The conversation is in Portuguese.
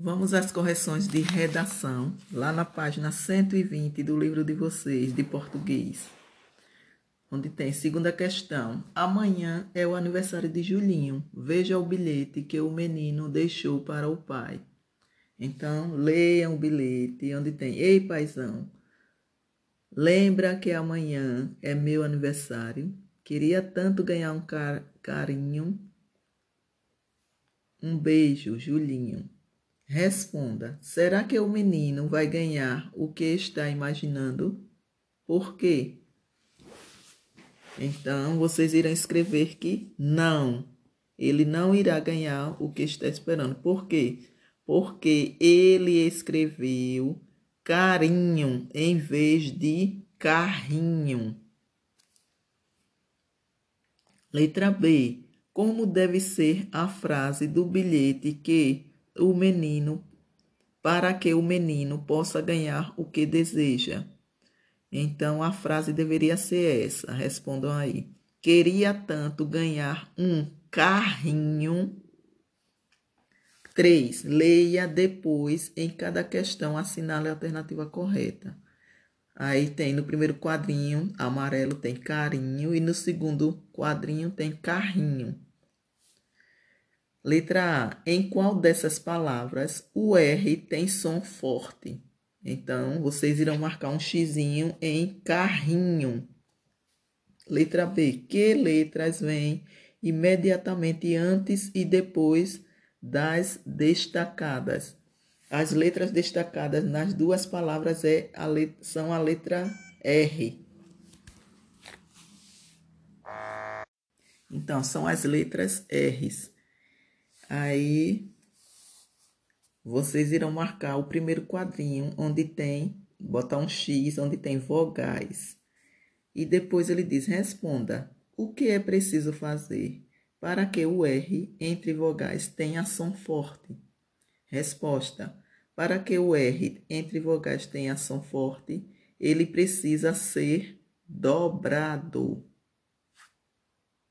Vamos às correções de redação, lá na página 120 do livro de vocês, de português. Onde tem segunda questão. Amanhã é o aniversário de Julinho. Veja o bilhete que o menino deixou para o pai. Então, leiam o bilhete onde tem: Ei, paizão, lembra que amanhã é meu aniversário? Queria tanto ganhar um car carinho. Um beijo, Julinho. Responda: será que o menino vai ganhar o que está imaginando? Por quê? Então vocês irão escrever que não, ele não irá ganhar o que está esperando. Por quê? Porque ele escreveu carinho em vez de carrinho. Letra B. Como deve ser a frase do bilhete que o menino para que o menino possa ganhar o que deseja. Então a frase deveria ser essa. Respondam aí. Queria tanto ganhar um carrinho. 3. Leia depois em cada questão, assinale a alternativa correta. Aí tem no primeiro quadrinho amarelo tem carinho e no segundo quadrinho tem carrinho. Letra A. Em qual dessas palavras o R tem som forte? Então, vocês irão marcar um xizinho em carrinho. Letra B. Que letras vêm imediatamente antes e depois das destacadas? As letras destacadas nas duas palavras é a letra, são a letra R. Então, são as letras R's. Aí vocês irão marcar o primeiro quadrinho onde tem, botar um X onde tem vogais. E depois ele diz: responda o que é preciso fazer para que o R entre vogais tenha som forte. Resposta: para que o R entre vogais tenha som forte, ele precisa ser dobrado.